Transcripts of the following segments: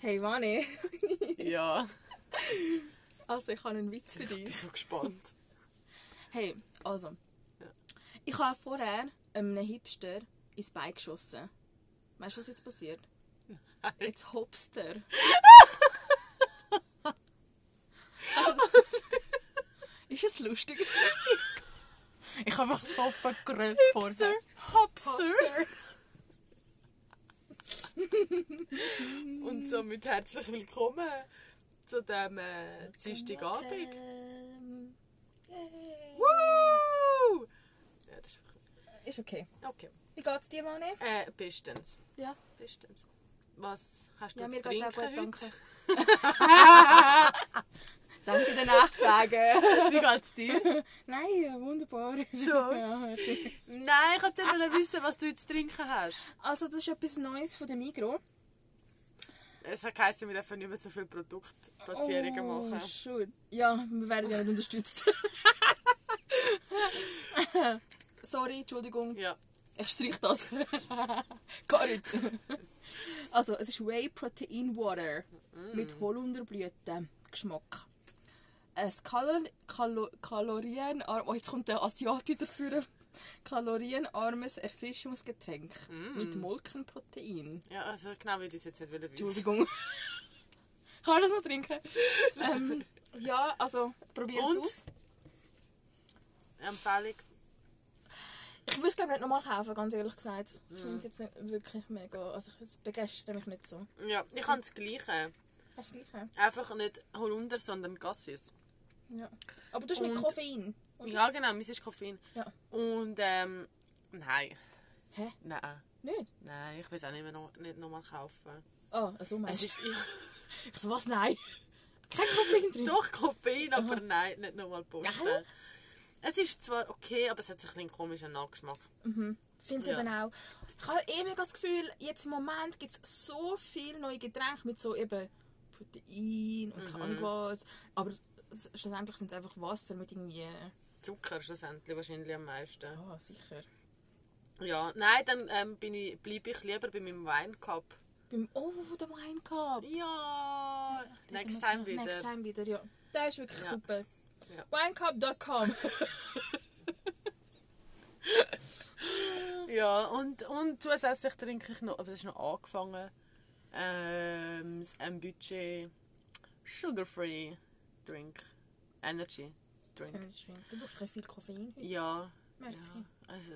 Hey, Vani. Ja. Also, ich habe einen Witz für Ich bin dich. so gespannt. Hey, also. Ja. Ich habe vorher einem Hipster ins Bein geschossen. Weißt du, was jetzt passiert? Jetzt hopst er. Ist es lustig? Ich habe einfach so vergrölt vorher. Hopster. Hopster. Und somit herzlich willkommen zu diesem äh, Dienstagabend. Woo! Ja, das ist Ist okay. okay. Wie geht's dir, Mani? Äh, bestens. Ja. Bestens. Was hast du Ja, zu mir geht's auch trinken gut, heute? danke. Der Nachfrage. Wie geht's dir? Nein, wunderbar. Schon? Ja, merci. Nein, ich wollte nur wissen, was du jetzt zu trinken hast. Also, das ist etwas Neues von der Migros. Es hat geheißen, wir dürfen nicht mehr so viele Produktplatzierungen oh, machen. Schön. Ja, wir werden ja nicht unterstützt. Sorry, Entschuldigung. Ja. Ich strich das. Gar nicht. Also, es ist Whey Protein Water mit Holunderblütengeschmack. Ein Kalor Kalo kalorienarm oh, jetzt kommt der Asiat wieder. Kalorienarmes Erfrischungsgetränk mit Molkenprotein. ja, also genau wie ich das jetzt nicht wissen Entschuldigung. Kann ich das noch trinken? ähm, ja, also probiert es aus. Empfehlung. Ich würde es glaube nicht nochmal kaufen, ganz ehrlich gesagt. Ich finde es jetzt nicht wirklich mega. Also es begeistert mich nicht so. Ja, ich habe das Gleiche. Das Gleiche. Einfach nicht Holunder, sondern Gassis. Ja. Aber du hast mit Und- Koffein. oder? Ja, genau, meins ist Koffein. Ja. Und ähm, nein. Hä? Nein. Nicht? Nein, ich will es auch nicht, mehr noch, nicht nochmal kaufen. Ah, also meinst ist du? Ich so, was? Nein. Kein Koffein drin? doch Koffein, aber nein, nicht nochmal posten. Gell? Es ist zwar okay, aber es hat sich ein bisschen komischen Nachgeschmack. Ich finde es Ja. eben auch. Ich habe eben das Gefühl, jetzt im Moment gibt es so viele neue Getränke mit so eben Protein und keine Ahnung was. Aber schlussendlich sind es einfach Wasser mit irgendwie... Zucker schlussendlich wahrscheinlich am meisten. Ah, sicher. Ja, nein, dann ähm, bin ich, bleibe ich lieber bei meinem Weincup. Beim, oh, der Wine Cup. Ja, next time wieder. Next time wieder, ja. Der ist wirklich Ja. super. Ja. Winecup.com Ja, und, und zusätzlich trinke ich noch, aber das ist noch angefangen, ähm, ein Budget Sugar-Free Drink. Energy Drink. Du brauchst viel Koffein heute. Ja, Merke ja. Also,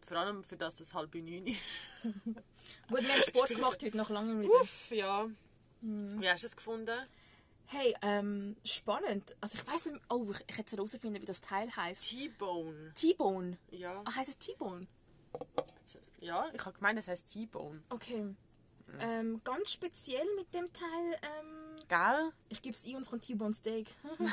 vor allem für das, dass es halb neun ist. Gut, wir haben Sport gemacht heute nach langem wieder. Uff, ja. Wie hast du es gefunden? Hey, ähm, spannend. Also ich weiß nicht, oh, ich, hätte herausfinden, wie das Teil heißt. T-Bone. T-Bone. Ja. Ah, heißt es T-Bone? ja, ich habe gemeint, es heißt T-Bone. Okay. Ähm, ganz speziell mit dem Teil, ähm, Gell? ich gebe es es kommt T-Bone Steak.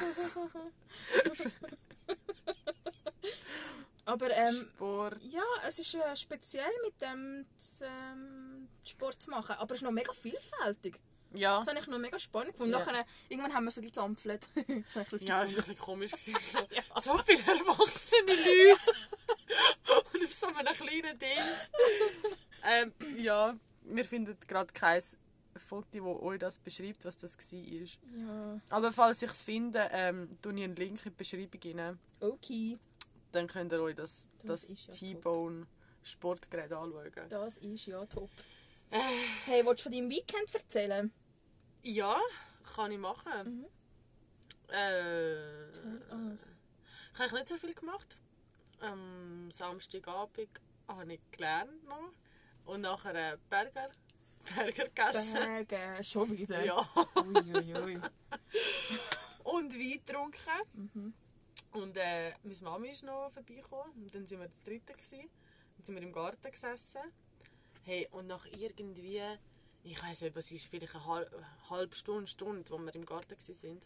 Aber ähm, Sport. ja, es ist äh, speziell mit dem ähm, Sport zu machen. Aber es ist noch mega vielfältig. Ja. Das habe ich noch mega spannend gefunden. Ja. Nachher, irgendwann haben wir so gegampfelt. Ja, es war ein bisschen komisch. gewesen. So, so viele erwachsene Leute. Und auf so einem kleinen Ding. ähm, ja, wir finden gerade kein Foto, das euch das beschreibt, was das war. Ja, Aber falls ich es finde, ähm, tue ich einen Link in die Beschreibung rein. okay. Dann könnt ihr euch das, Das das, ja T-Bone Sportgerät anschauen. Das ist ja top. Hey, willst du von deinem Weekend erzählen? Ja, kann ich machen. Äh, Was? Ich habe nicht so viel gemacht. Am Samstagabend habe ich gelernt noch. Und nachher äh, Burger, Burger gegessen. Berge, schon wieder? Ja. Uiuiui. Und Wein getrunken. Und äh, meine Mami ist noch vorbeigekommen. Und dann waren wir das dritte. Gewesen. Dann sind wir im Garten gesessen. Hey, und nach irgendwie, ich weiß nicht, was ist, vielleicht eine halbe, halbe Stunde, Stunde, wo wir im Garten waren,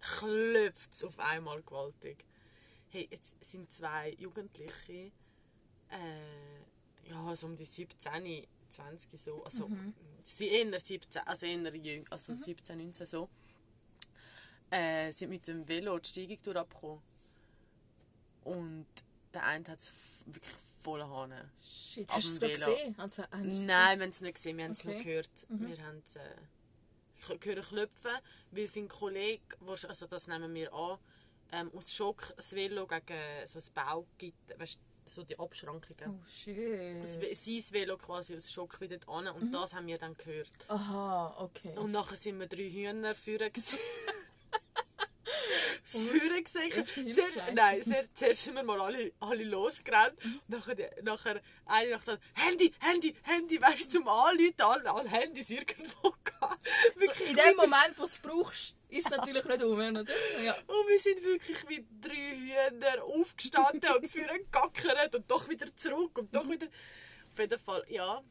klopft es auf einmal gewaltig. Hey, jetzt sind zwei Jugendliche, äh, ja, so um die 17, 20 so, also sie eher 17, also eher jüng, also 17, 19 so, äh, sind mit dem Velo die Steigung durchgekommen. Und der eine hat es wirklich voll Hahn. Shit, hast du es gesehen? Also, Nein, wir haben es nicht gesehen, wir haben es Okay. nur gehört. Wir haben es äh, ich höre klopfen, weil sein Kollege, also das nehmen wir an, ähm, aus Schock das Velo gegen so ein Bau gibt, weißt, so die Abschrankungen. Oh. Das We- Sein Velo quasi aus Schock wieder an Mhm. und das haben wir dann gehört. Aha, okay. Und nachher sind wir drei Hühner führen gesehen. Führen gesehen. Nein, zuerst, zuerst sind wir mal alle, alle losgerannt. Nachher, nachher eine nach der Handy, Handy, Handy, weißt du, zum Anrufen, alle, alle Handys irgendwo gehabt. So, in dem Moment, wo du es brauchst, ist natürlich nicht um, oder? Ja. Und wir sind wirklich wie drei Hühner aufgestanden und führen gegackert und doch wieder zurück und doch wieder. Auf jeden Fall, ja.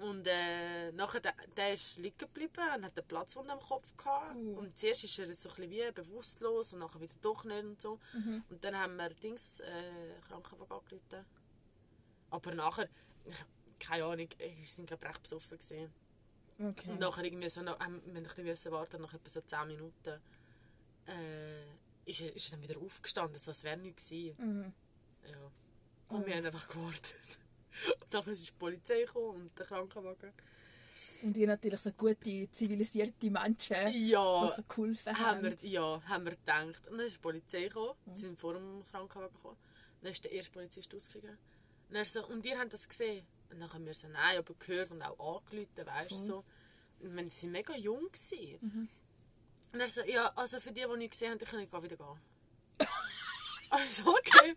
Und äh, nachher, der, der ist liegen geblieben und hat eine Platzwunde am Kopf gehabt. Und zuerst ist er so ein wie bewusstlos und nachher wieder doch nicht und so. Und dann haben wir Dings, äh, Krankenwagen angerufen. Aber nachher, ich, keine Ahnung, wir sind glaube ich recht besoffen gesehen. Okay. Und nachher irgendwie so, noch, ähm, wir haben ein warten, nach etwa so 10 Minuten, äh, ist, er, ist er dann wieder aufgestanden, so als wäre nichts gewesen. Ja. Und wir haben einfach gewartet. Und nachher ist die Polizei gekommen und der Krankenwagen. Und ihr natürlich so gute, zivilisierte Menschen, Ja, die so geholfen haben haben. wir, ja, haben wir gedacht. Und dann ist die Polizei gekommen, sie sind vor dem Krankenwagen gekommen. Dann ist der erste Polizist ausgestiegen. Und so, und ihr habt das gesehen? Und dann haben wir so, nein, aber gehört und auch angerufen, weißt du, so. Und wir waren mega jung. Gewesen. Und er so, ja, also für die, die nicht gesehen haben, die können ich wieder gehen. also, okay.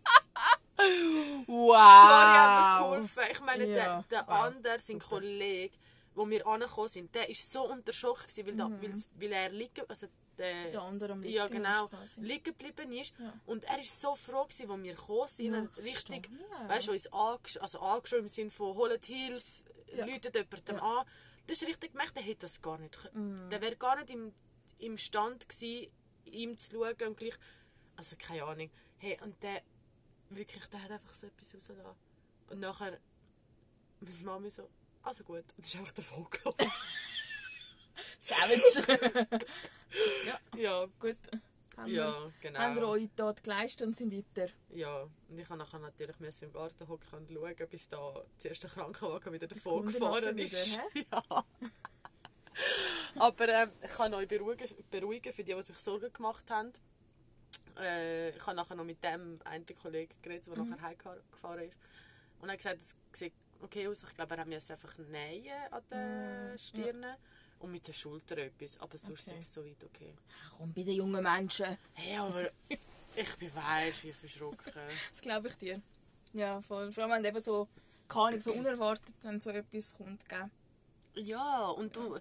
Wow! Sorry, hat mir geholfen. Ich meine, Ja, der, der wow, andere, sein. Kollege, wo wir angekommen sind, der war so unter Schock, gewesen, weil, da, weil, weil er liegen, also der, Mhm. Der andere am ja, genau, liegen geblieben ist. Ja. Und er war so froh, gewesen, wo wir gekommen sind. Ja, richtig, verstehe. weißt du, uns angesch also angeschaut im Sinne von, holt Hilfe, Ja. läutet jemandem Ja. Mhm. an. Das ist richtig gemerkt, der hätte das gar nicht können. Der wäre gar nicht im, im Stand gewesen, ihm zu schauen und gleich, also keine Ahnung. Hey, und der, wirklich, der hat einfach so etwas rausgelassen. Und nachher, meine Mami so, also gut, und ist einfach davon gelaufen. Savage! ja, ja, gut. Haben wir- ja, genau. Haben wir eure Tat geleistet und sind weiter. Ja, und ich musste nachher natürlich müssen im Garten hocken und schauen, bis da der erste Krankenwagen wieder davon gefahren wieder, ist. hä? ja. Aber ähm, ich kann euch beruhigen, beruhigen für die, die sich Sorgen gemacht haben. Äh, ich habe nachher noch mit dem einen Kollegen geredet, der Mhm. nachher heimgefahren ist. Und er hat gesagt, es sieht okay aus. Ich glaube, er musste einfach nähen an den Stirnen. Und mit den Schultern etwas. Aber sonst Okay. ist es soweit okay. Ach, komm, bei den jungen Menschen. Hey, aber ich bin weisst, wie verschrocken. Das glaube ich dir. Ja, voll. Vor allem, wenn eben so, keine Ahnung, so unerwartet, wenn so etwas kommt, gell? Ja, und du.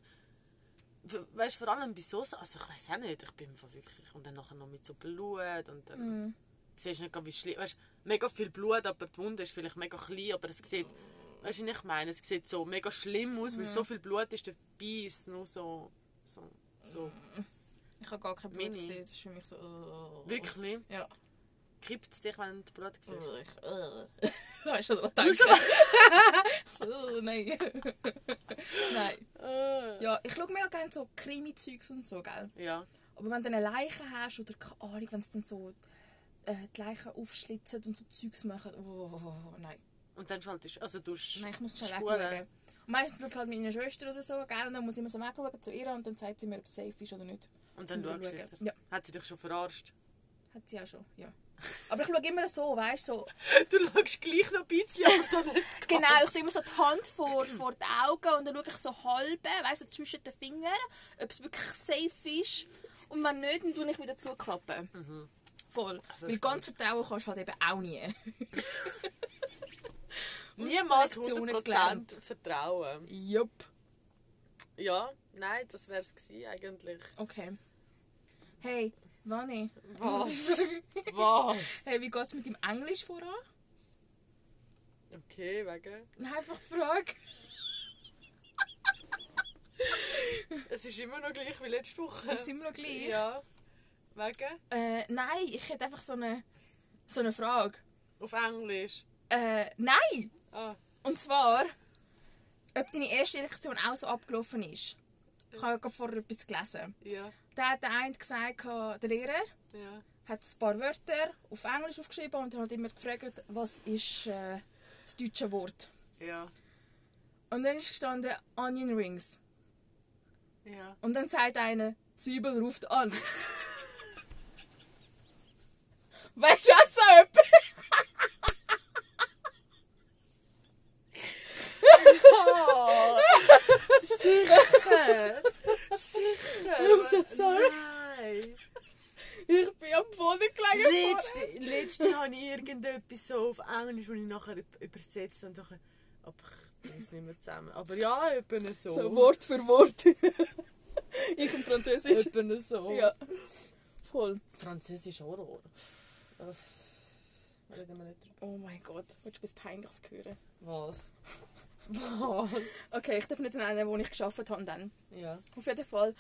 we- Weißt vor allem bei so also ich weiß auch nicht, ich bin wirklich. Und dann nachher noch mit so Blut und dann. Siehst du nicht, wie schlimm. Weißt mega viel Blut, aber die Wunde ist vielleicht mega klein, aber es sieht. Weißt du, ich meine? Es sieht so mega schlimm aus, weil so viel Blut ist dabei, ist nur so. so, so. Ich habe gar kein Blut Mini. gesehen. Das ist für mich so... Oh. Wirklich? Ja. Kippt es dich, wenn du Blut siehst? Oh, ich, oh. Weißt du, was ich schon denke? so, oh, nein. nein. Äh. Ja, ich schaue mir auch gerne so Krimi-Zeugs und so, gell? Ja. Aber wenn du eine Leiche hast oder keine Ahnung, wenn es dann so äh, die Leichen aufschlitzen und so Zeugs machen, oh, oh, oh, nein. Und dann schaltest du. Also du Nein, ich muss schnell Spuren. wegschauen. Meistens schaue ich halt mit meiner Schwester oder so, gell? Und dann muss ich immer so wegschauen zu ihr und dann sagt sie mir, ob es safe ist oder nicht. Und dann schaust du. Ja. Hat sie dich schon verarscht? Hat sie auch schon, ja. Aber ich schaue immer so, weißt du, so... Du schaust gleich noch ein bisschen, aber so nicht Genau, ich sehe immer so die Hand vor, vor die Augen und dann schaue ich so halb, weißt du, so zwischen den Fingern, ob es wirklich safe ist. Und wenn nicht, dann tue ich wieder zuklappen. Voll. Weil ganz vertrauen kannst du halt eben auch nie. Niemals Lektionen 100% gelernt. vertrauen. Jupp. Ja, nein, das wäre es eigentlich. Okay. Hey, Vani. Was? Was? Hey, wie geht's mit dem Englisch voran? Okay, wegen. Nein, Einfach Frage. Es ist immer noch gleich wie letzte Woche. Ist immer noch gleich? Ja. Wegen? Äh, nein, ich hätte einfach so eine, so eine Frage. Auf Englisch. Äh, nein! Ah, Und zwar, ob deine erste Lektion auch so abgelaufen ist. Ich habe gerade vorher etwas gelesen. ja, Da hat der eine gesagt, der Lehrer ja. hat ein paar Wörter auf Englisch aufgeschrieben und hat immer gefragt, was ist, äh, das deutsche Wort. Ja. Und dann ist gestanden Onion Rings. Ja. Und dann sagt einer, Zwiebel ruft an. weißt du das so etwas? Oh, sicher! Sicher! I'm so sorry. Nein! Ich bin am Boden gelegen. Letzte, letzte habe ich irgendetwas so auf Englisch, das ich nachher üb- übersetzt und nachher. Aber ich bringe es nicht mehr zusammen. Aber ja, etwa so. So Wort für Wort. ich im Französisch. Etwa so. Ja. Voll. Französisch Horror. Reden wir nicht drüber. Oh mein Gott, willst du etwas Peinliches hören? Was? Was? Okay, ich darf nicht nennen, wo ich geschafft habe dann. Ja. Auf jeden Fall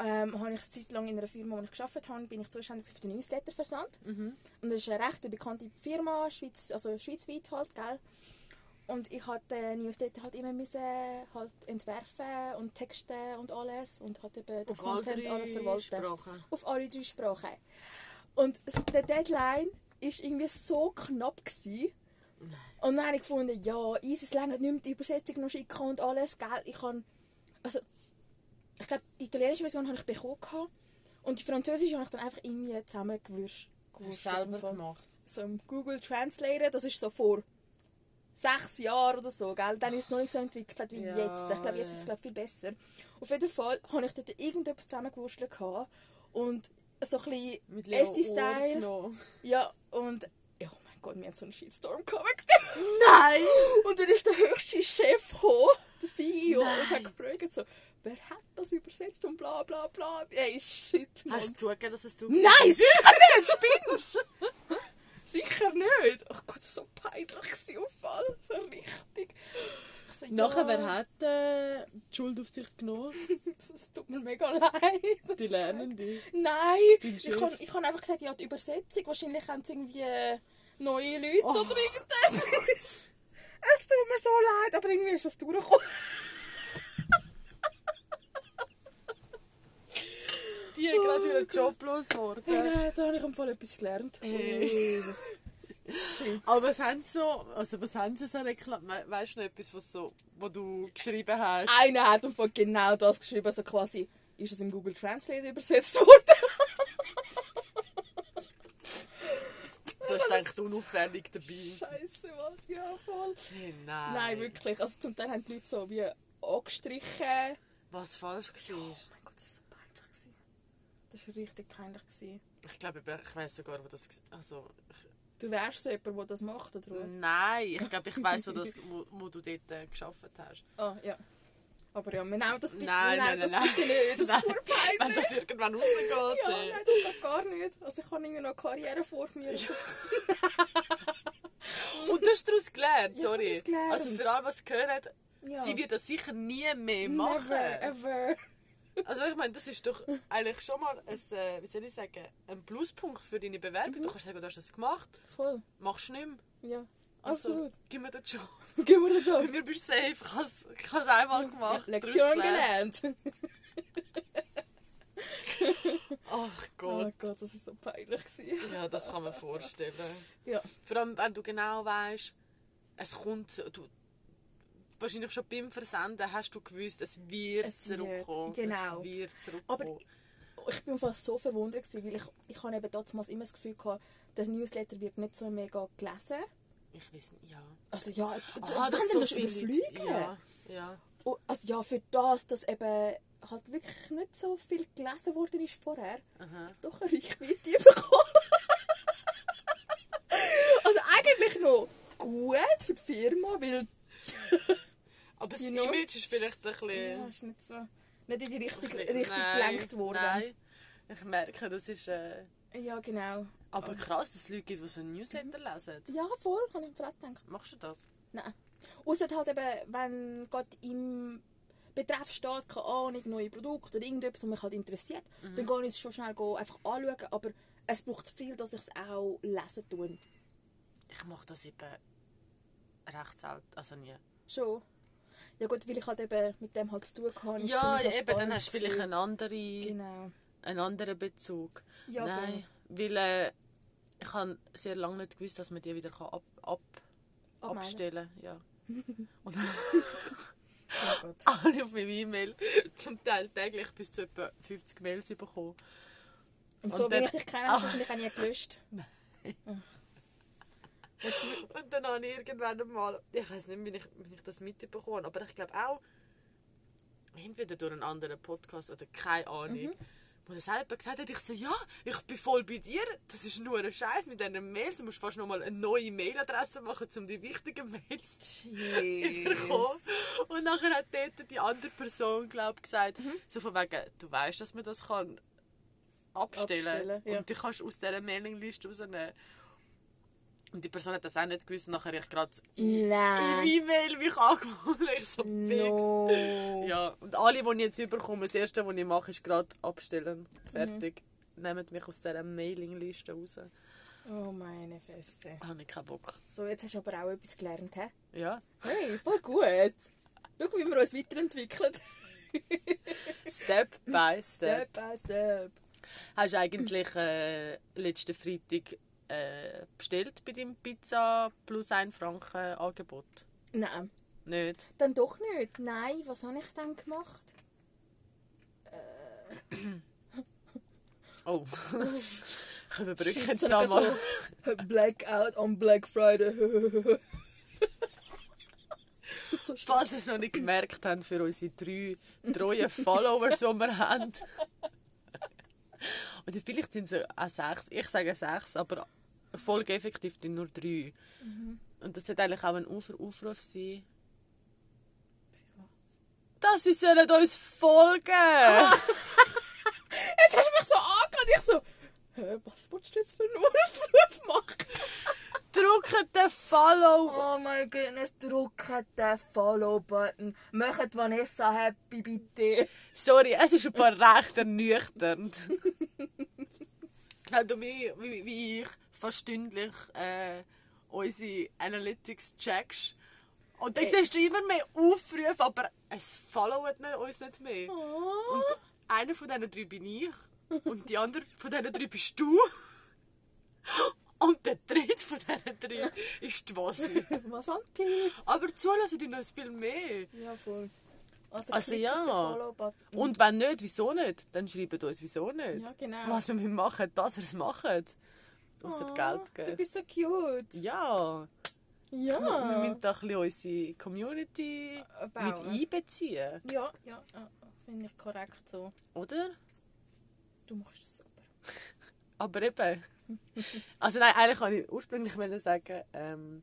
ähm, habe ich eine Zeit lang in einer Firma, wo ich geschafft habe, bin ich zuständig für den Newsletterversand. Mhm. Und das ist eine recht bekannte Firma, Schweiz, also schweizweit halt, gell? Und ich hatte den Newsletter halt immer müssen halt entwerfen und texten und alles und halt eben den Auf Content alles verwalten. Sprachen. Auf alle drei Sprachen. Und der Deadline ist irgendwie so knapp gewesen. Und dann habe ich gefunden, ja, easy, es länger nicht mehr die Übersetzung noch schicken und alles, gell? Ich kann, also, ich glaube, die italienische Version habe ich bekommen gehabt. und die französische habe ich dann einfach irgendwie zusammengewürscht. Selber gemacht? So im Google Translator, das ist so vor sechs Jahren oder so, gell? Dann ist es noch nicht so entwickelt wie Ja, jetzt. Ich glaube, jetzt ist es glaub, viel besser. Auf jeden Fall habe ich dort irgendetwas zusammengewurschtelt gehabt und so ein bisschen Esti-Style. Ja, und oh mein Gott, wir haben so einen Shitstorm gehabt. Nein! Und dann ist der höchste Chef gekommen, der CEO, und hat Nein. gefragt, so, wer hat das übersetzt und bla bla. Ey, shit, Mann. Hast du zugegeben, dass es du Nein, sicher nicht, spinnst Sicher nicht. Ach Gott, so peinlich gewesen, auf Fall. So richtig. Ich so, Nachher, ja, wer hat äh, die Schuld auf sich genommen? Es tut mir mega leid. Die Lernende. Nein, Dein ich habe ich hab einfach gesagt, ja, die Übersetzung. Wahrscheinlich haben sie irgendwie äh, neue Leute Oh. oder irgendetwas. Es tut mir so leid, aber irgendwie ist das durchgekommen. Hat gerade ihren Job losgeworden. Nein, da habe ich Fall etwas gelernt. Hey. Aber was haben sie so, also was haben sie so Reklam... We weißt du noch etwas, was, so, was du geschrieben hast? Einer hat Fall genau das geschrieben, also quasi ist es im Google Translate übersetzt worden. Du hast gedacht, unauffällig dabei. Scheiße, Mann. Ja, voll. Hey, nein. Nein, wirklich. Also zum Teil haben die Leute so wie angestrichen. Was falsch war. Oh mein Gott, das gewesen. Das war richtig peinlich. gewesen. Ich glaube, ich weiß sogar, wo das... Also, ich, Du wärst so jemand, der das macht, oder was? nein, ich glaube, ich weiß, wo, das, wo, wo du dort äh, geschafft hast. Ah, ja. Aber ja, wir nehmen das bitte, Nein, nehmen nein, das nein, bitte nicht. Das ist Nein. nur peinlich. Wenn das irgendwann rausgeht. ja, nein, das geht gar nicht. Also ich habe irgendwie noch Karriere vor mir. Und du hast daraus gelernt, Ja, sorry. daraus gelernt. Also für alle, was gehört, Ja. sie wird das sicher nie mehr machen. Never, ever. Also ich meine, das ist doch eigentlich schon mal ein, äh, wie soll ich sagen, ein Pluspunkt für deine Bewerbung. Du kannst sagen, du hast das gemacht, Voll. machst du nicht mehr. Ja, Also, absolut. gib mir den Job. Gib mir den Job. Bei mir bist du safe. Ich habe es- einmal gemacht. Ja, Lektion gelernt. Ach Oh Gott. mein Gott, das war so peinlich. gewesen. Ja, das kann man vorstellen. Ja. Vor allem, wenn du genau weißt, es kommt du, wahrscheinlich schon beim Versenden hast du gewusst, es wird Es wird, zurückkommen. genau. Es wird Aber zurückkommen. ich bin fast so verwundert, gewesen, weil ich, ich habe eben damals immer das Gefühl gehabt, der Newsletter wird nicht so mega gelesen. Ich weiß nicht, ja. Also ja, Ah, wenn das so das überfliegen. Ja, ja. Oh, also ja, für das, dass eben halt wirklich nicht so viel gelesen worden ist vorher, Aha. doch eine Reichweite bekommen. also eigentlich noch gut für die Firma, weil Aber das You know? Image ist vielleicht ein bisschen... ja, ist nicht so nicht in die Richtung, ein bisschen- Richtung nein, gelenkt worden. Nein, ich merke, das ist... Äh, Ja, genau. aber krass, dass es Leute gibt, die so einen Newsletter lesen. Ja, voll, habe ich mir auch gedacht. Machst du das? Nein. Außer halt eben, wenn Gott im Betreff steht, keine Ahnung, neue Produkte oder irgendetwas, was mich halt interessiert, Mhm. dann gehe ich es schon schnell go, einfach anschauen, aber es braucht viel, dass ich es auch lesen tue. Ich mache das eben recht selten, also nie. Schon. Ja gut, weil ich halt eben mit dem halt zu tun es Ja, eben, dann hast du vielleicht gewesen. einen anderen, Genau. einen anderen Bezug. Ja, Nein, weil äh, ich habe sehr lange nicht gewusst, dass man die wieder kann ab, ab, Abmelden. abstellen. Ja. Und Oh Gott. alle auf meinem E-Mail zum Teil täglich bis zu etwa 50 Mails bekommen. Und Und so, dann- ich dich kenne, hast du wahrscheinlich auch nie gelöscht. Nein. Und dann habe ich irgendwann einmal, ich weiß nicht, wie ich, wie ich das mitbekommen habe, aber ich glaube auch, entweder durch einen anderen Podcast oder keine Ahnung, wo das selber gesagt hat, ich so, ja, ich bin voll bei dir, das ist nur ein Scheiß mit diesen Mails, du musst fast nochmal eine neue Mailadresse machen, um die wichtigen Mails zu bekommen. Und nachher hat dort die andere Person, glaube gesagt, so von wegen, du weißt, dass man das kann abstellen, Abstellen, ja. und die kannst du aus dieser Mailingliste rausnehmen. Und die Person hat das auch nicht gewusst, nachher ich gerade Nein. E-Mail mich angemeldet, ich so fix. No. Ja, und alle, die ich jetzt überkomme, das erste, was ich mache, ist gerade abstellen. Fertig. Nehmt mich aus dieser Mailingliste raus. Oh meine Fresse. Habe ich keinen Bock. So, jetzt hast du aber auch etwas gelernt, hä? Ja. Hey, voll gut. Schau, wie wir uns weiterentwickeln. Step by step. Step by step. Hast du eigentlich äh, letzten Freitag äh, bestellt bei deinem Pizza plus 1 Franken Angebot? Nein. Nicht? Dann doch nicht. Nein, was habe ich dann gemacht? Oh. ich überbrücke Shit, jetzt da mal. so Blackout on Black Friday. so Falls ihr es noch nicht gemerkt habt, für unsere drei treuen Followers, die wir haben. Oder vielleicht sind es auch sechs. Ich sage sechs, aber folgeeffektiv sind nur drei. Und das sollte eigentlich auch ein Auf Aufruf sein. Dass sie sollen uns folgen Jetzt hast du mich so angeschaut. Ich so, hä, was willst du jetzt für einen Aufruf machen? Drückt den Follow. Oh mein Gott, drückt den Follow-Button. Macht Vanessa happy, bitte. Sorry, es ist ein paar recht ernüchternd. Wenn du wie, wie, wie ich fast stündlich äh, unsere Analytics checkst. Und dann Ey. siehst du immer mehr Aufrufe, aber es followt nicht, uns nicht mehr. Oh. Und einer von diesen drei bin ich. Und die andere von diesen drei bist du. Und der dritte von diesen drei ist die Wassi. Was Anti? Aber zulassen die noch viel mehr. Ja, voll. Also, Also ja. Follow-Button. Und wenn nicht, wieso nicht? Dann schreibt uns, wieso nicht. Ja, genau. Was wir machen, dass ihr es macht. Uns Oh, Geld Du geben. bist so cute. Ja. Ja. Wir müssen da ein unsere Community Bauen. mit einbeziehen. Ja, ja, ja. Finde ich korrekt so. Oder? Du machst das super. Aber eben. Also nein, eigentlich wollte ich ursprünglich sagen, ähm,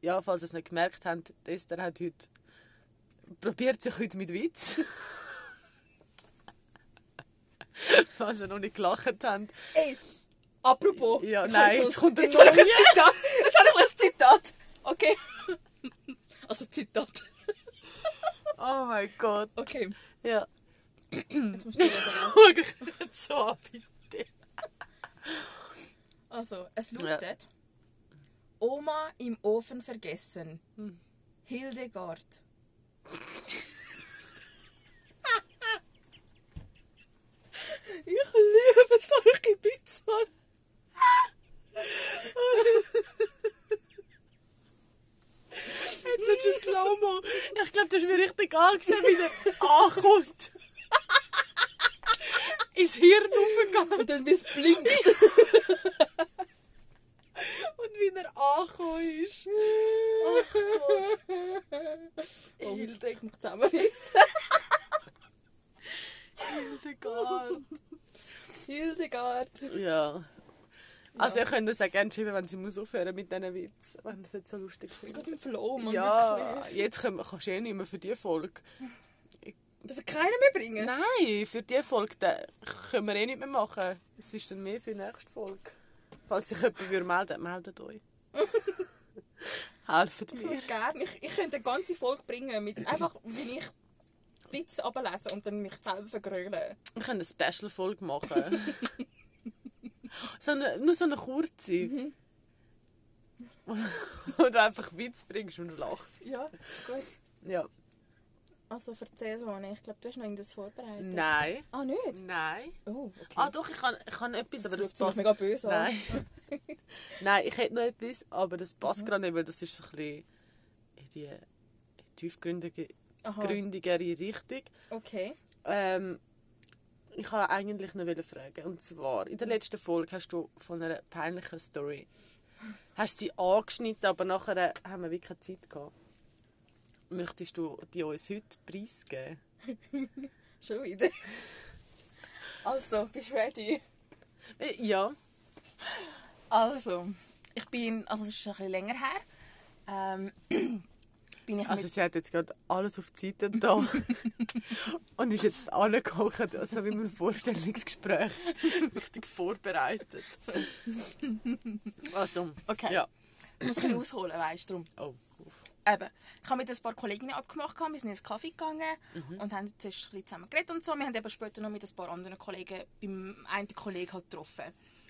ja, falls ihr es nicht gemerkt habt, Esther hat heute probiert sich heute mit Witz. falls ihr noch nicht gelacht habt. Ey, apropos. Ja, nein, jetzt kommt ein. Zitat. Jetzt habe ich ein Zitat. Okay. Also Zitat. Oh mein Gott. Okay. Ja. Jetzt musst du wieder so bitte. Also, es lautet Oma im Ofen vergessen. Hildegard. Ich liebe solche Pizzen. Jetzt ist es Slow-Mo. Ich glaube, das ist mir richtig angesehen, wie der ankommt. Ins Hirn aufgegangen. Und dann bis blinkt. Und wie er angekommen ist. Ach Gott. Oh, jetzt ich mich zusammenreißen. Hildegard. Hildegard. Ja. Also ihr könnt uns auch gerne schreiben, wenn sie muss aufhören mit diesen Witz, wenn es nicht so lustig findet. im Flow, Mann. Ja, wirklich. jetzt können wir, kannst du eh nicht mehr für diese Folge. Darf ich keinen mehr bringen? Nein, für diese Folge da können wir eh nicht mehr machen. Es ist dann mehr für die nächste Folge. Falls sich jemand würde melden meldet euch. Helft Ich mir. würde gerne. Ich, ich könnte eine ganze Folge bringen, mit einfach, wie ich Witze ablesen und dann mich selber vergrölen. Wir können eine Special-Folge machen. so eine, nur so eine kurze. Wo du einfach Witz bringst und lachst. Ja, gut. Ja. Also erzähl, Hanne. Ich glaube, du hast noch irgendwas vorbereitet. Nein. Ah, nicht? Nein. Oh, okay. Ah doch, ich kann, ich kann etwas, aber das passt. mega böse an. Nein. Nein, ich hätte noch etwas, aber das passt gerade nicht, weil das ist so ein bisschen in die tiefgründige Aha. gründigere Richtung. Okay. Ähm, ich wollte eigentlich noch fragen. Und zwar, in der letzten Folge hast du von einer peinlichen Story hast sie angeschnitten, aber nachher haben wir wirklich keine Zeit gehabt. Möchtest du die uns heute preisgeben? Schon wieder. Also, bist du ready? Äh, Ja. Also, ich bin, also es ist schon ein bisschen länger her, ähm, bin ich Also mit, sie hat jetzt gerade alles auf die Seite da und ist jetzt angekocht, also wie ein Vorstellungsgespräch richtig vorbereitet. Also, okay, ja. ich muss ein bisschen ausholen, weißt du. Oh. Eben, ich habe mit ein paar Kolleginnen abgemacht, wir sind ins Kaffee gegangen und haben zuerst ein bisschen zusammen geredet und so. Wir haben eben später noch mit ein paar anderen Kollegen beim einen Kollegen halt getroffen.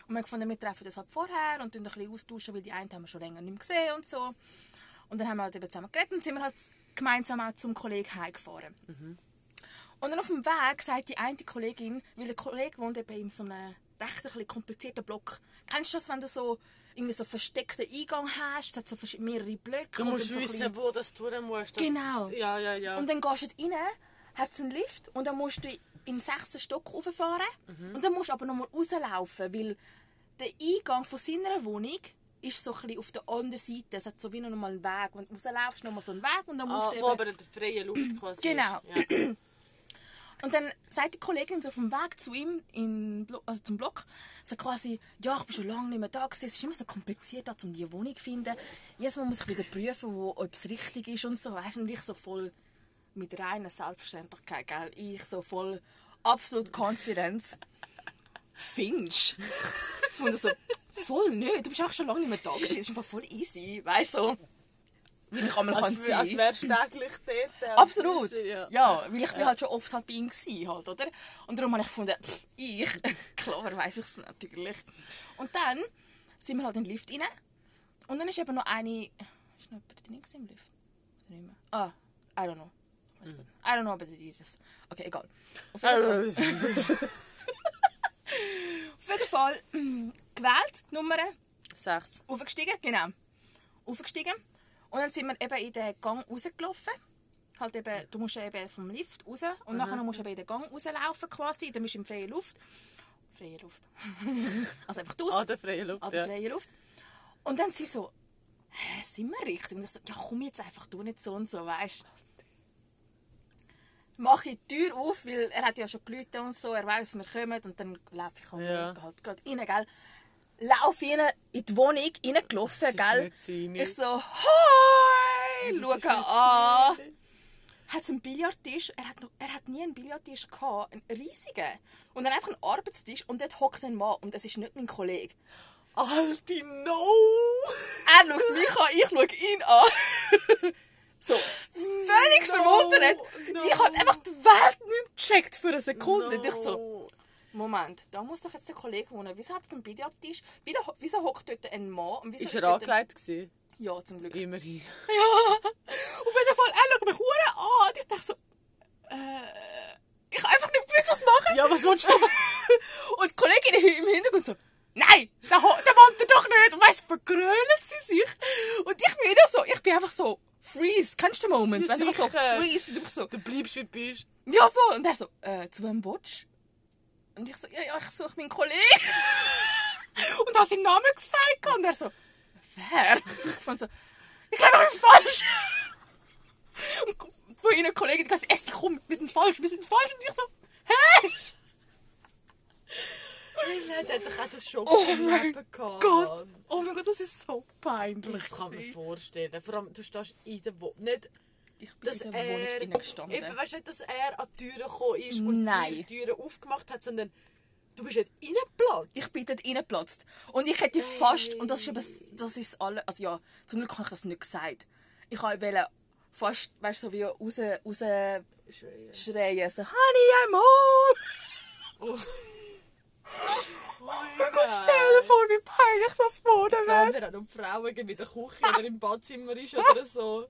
Und wir haben gefunden, wir treffen das halt vorher und tun ein bisschen austauschen, weil die einen haben wir schon länger nicht mehr gesehen und so. Und dann haben wir halt eben zusammen geredet und sind wir halt gemeinsam auch zum Kollegen heimgefahren. Und dann auf dem Weg sagt die eine Kollegin, weil der Kollege wohnt eben in so einem recht ein komplizierten Block. Kennst du das, wenn du so irgendwie so versteckten Eingang hast, es hat so mehrere Blöcke. Du musst so wissen, wo das durch musst. Das, Genau. Ja, ja, ja. Und dann gehst du rein, hat es einen Lift und dann musst du in den sechsten Stock rauffahren. Und dann musst du aber nochmal rauslaufen, weil der Eingang von seiner Wohnung ist so ein auf der anderen Seite. Es hat so wie noch mal einen Weg. Wenn du rauslaufst, nochmal so einen Weg und dann musst ah, du wo eben... aber in der freien Luft quasi Genau. Ja. Und dann sagt die Kollegin so auf dem Weg zu ihm, in, also zum Block, so quasi, ja, ich bin schon lange nicht mehr da gewesen. Es ist immer so kompliziert, da, um die Wohnung zu finden. Jedes Mal muss ich wieder prüfen, wo, ob es richtig ist und so. Weißt du, und ich so voll mit reiner Selbstverständlichkeit, gell? Ich so voll absolut Confidence. Findest Von so, voll nicht. Du bist auch schon lange nicht mehr da gewesen. Es ist einfach voll easy. Weißt du, so, wie ich einmal kann sein. als wärst du täglich dort. Absolut. Ja. Ja, weil ich bin halt schon oft halt bei ihm gewesen, halt, oder? Und darum habe ich gefunden, pff, ich, klar weiß ich es natürlich. Und dann sind wir halt in den Lift rein. Und dann ist eben noch eine... Ist noch jemand drin im Lift? Ich nicht mehr. Ah, I don't know. Weiß gut. I don't know about dieses. Okay, egal. Auf jeden Fall, auf jeden Fall gewählt, die Nummer Sechs. Aufgestiegen, genau. Aufgestiegen. Und dann sind wir eben in den Gang rausgelaufen. Halt eben, du musst eben vom Lift raus und nachher musst du eben in den Gang rauslaufen quasi. Dann bist du in freier Luft. Freie Luft. also einfach draussen. An der freien Luft, An der freien Luft. Und dann sie so, hä, sind wir richtig? Und ich so, ja komm jetzt einfach, du nicht so und so, weißt du. Mache ich die Tür auf, weil er hat ja schon geläutet und so, er weiß, wir kommen und dann laufe ich Ja. Halt gerade rein, gell. Lauf rein in die Wohnung, reingelaufen, gell. Ich so, hoi, ist schau an. seine. Hat so einen Billardtisch, er hat, noch, er hat nie einen Billardtisch gehabt, einen riesigen. Und dann einfach einen Arbeitstisch und dort hockt ein Mann und es ist nicht mein Kollege. Alte No! Er schaut mich an, ich schaue ihn an. so, völlig No, verwundert. no. Ich habe einfach die Welt nicht gecheckt für eine Sekunde. Und ich so, No. Moment, da muss doch jetzt der Kollege wohnen. Wieso hat es einen Billardtisch? Wieso, hockt dort ein Mann? Und wieso Ist er ein- angelegt gewesen? Ja, zum Glück. Immerhin. Ja, auf jeden Fall, er schaut mich hure an. Und ich dachte so, äh, ich habe einfach nicht gewusst, was machen. Ja, was willst du? Und die Kollegin im Hintergrund so, nein, der, der wohnt er doch nicht. Und weißt, vergrölen sie sich. Und ich bin wieder so, ich bin einfach so, freeze. Kennst du den Moment? Ja, Wenn du so freeze. Ich so, Du bleibst wie du bist. ja voll. Und er so, äh, zu wem willst du? Und ich so, ja, ja, ich suche meinen Kollegen. Und habe seinen Namen gesagt. Und er so, wer? Und so, ich glaube, ich bin falsch. Und von ihnen Kollegen, die gesagt, Esti, komm, wir sind falsch, wir sind falsch. Und ich so, hä? Der hat doch auch den Schock Oh mein. Gott, oh mein Gott, das ist so peinlich. Das kann man vorstellen. Vor allem, du stehst in der Wohnung. Nicht, Ich bin dass in der Wohnung er... innen gestanden. Eben, weißt du nicht, dass er an die Türen gekommen ist und Nein. die Türen aufgemacht hat, sondern du bist nicht reingeplatzt. Ich bin dort reingeplatzt. Und ich hätte fast, und das ist eben, das ist das alle, also ja, zum Glück habe ich das nicht gesagt. Ich wollte fast, weißt du, so wie raus, raus schreien, so, Honey, I'm home! Oh Stell dir vor, wie peinlich das wurde Wenn wäre. er auch noch die Frau irgendwie in der Küche oder im Badzimmer ist oder so.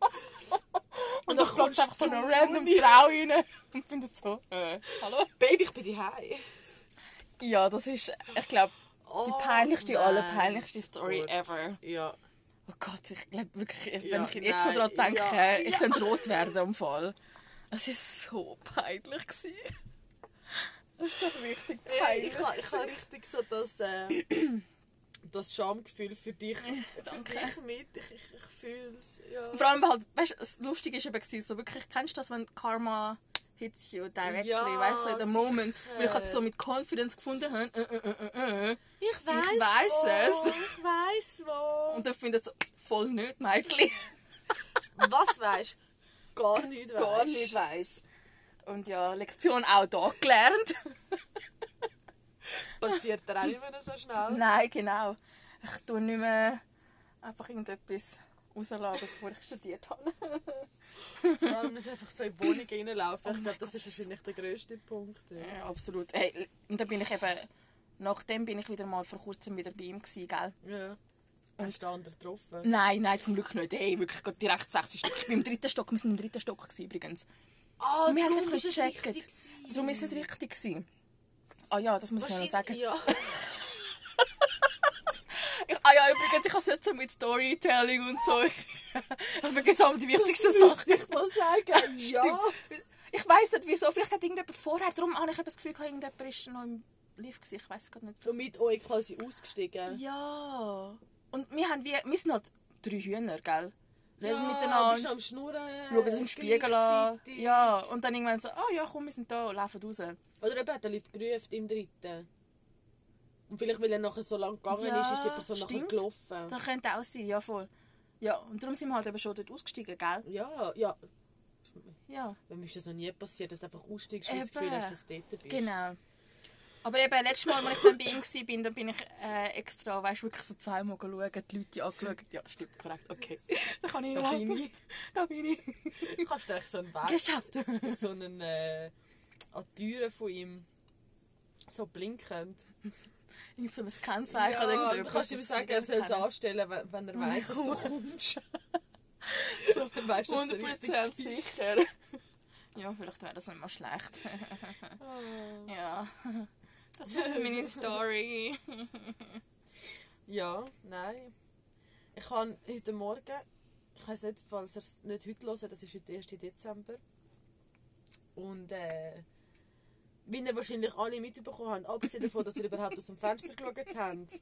Und dann kommt einfach so eine random Frau rein und findet so, äh, hallo? Baby, ich bin Hause. Ja, das ist, ich glaube, Oh, Die peinlichste, nein. allerpeinlichste Story Gott. ever. Ja. Oh Gott, ich glaube wirklich, Ja, wenn ich jetzt so nein, daran denke, ja, ich ja. könnte rot werden am Fall. Es war so peinlich. gewesen. Es war richtig Ja, peinlich. ich habe ich ha richtig so das, äh, das Schamgefühl für dich, für dich mit. Ich, ich, ich fühle es. Ja. Vor allem, halt, weißt, du, das Lustige war eben, so wirklich, kennst du das, wenn Karma hits you directly, Ja, weißt du, so in the moment, weil ich halt so mit Confidence gefunden habe, äh, äh, äh, äh. Ich weiß weiss wo, es. Ich weiß wo. und dann finde ich so, voll nicht, Mädchen. Was weißt du? Gar nicht weißt. Gar nicht weißt. Und ja, Lektion auch da gelernt. Passiert dir auch nicht mehr so schnell. Nein, genau. Ich tue nicht mehr einfach irgendetwas rausladen, bevor ich studiert habe. Vor allem nicht einfach so in die Wohnung reinlaufen. Ich glaube, das ist wahrscheinlich der grösste Punkt. Ja. Ja, absolut. Hey, und dann bin ich eben, nachdem bin ich wieder mal vor kurzem wieder bei ihm gewesen, gell? Ja. Hast du den anderen getroffen? Nein, nein, zum Glück nicht. Hey, wirklich direkt sechs Stück. Ich bin im dritten Stock, wir sind im dritten Stock gewesen, übrigens. Ah, wir haben es nicht es gecheckt. Darum ist es nicht richtig gewesen. Ah ja, das muss ich noch sagen. Ja. Ich, ah ja, übrigens, ich habe es jetzt so mit Storytelling und so. Ich habe vergessen aber die wichtigsten Sachen. ich mal sagen. Ja. Ich weiss nicht wieso, vielleicht hat irgendjemand vorher, darum habe ich das Gefühl, irgendjemand ist noch im Lift gewesen. Ich weiß gar nicht. Und mit euch quasi ausgestiegen. Ja. Und wir haben wie, wir sind halt drei Hühner, gell? Reden Ja, miteinander. bist am Schnurren. schauen aus dem Spiegel an. Ja, und dann irgendwann so, oh ja, komm, wir sind da, laufen raus. Oder eben hat er lief gerufen im dritten. Und vielleicht, weil er nachher so lang gegangen Ja, ist, ist die Person nachher stimmt. gelaufen. Das könnte auch sein, ja voll. Ja, und darum sind wir halt eben schon dort ausgestiegen, gell? Ja, ja. Ja, Wenn mir ist das noch nie passiert, dass du einfach aussteigst, weil du das. Gefühl hast, dass du dort bist. genau. Aber eben, letztes Mal, als ich dann bei ihm war, dann bin ich äh, extra, weißt du, wirklich so zweimal schauen, die Leute angeschaut. Ja, stimmt, korrekt, okay. Da kann ich Da bin helfen. Da bin ich. Kannst du echt so einen Weg, Geschafft. so einen äh, an die Türen von ihm so blinkend. Irgend so ein Kennzeichen oder Ja, irgendetwas. du kannst ihm sagen, er soll es anstellen, wenn, wenn er ich dass du kommst. so, dann weißt du, dass du 100% richtig bist. sicher. Ja, vielleicht wäre das nicht mal schlecht. Ah. Ja. Das ist meine Story. Ja, nein. Ich habe heute Morgen, ich weiß nicht, falls ihr es nicht heute hört, das ist heute der 1. Dezember. Und äh, wie ihr wahrscheinlich alle mitbekommen habt, abgesehen davon, dass ihr überhaupt aus dem Fenster geschaut habt,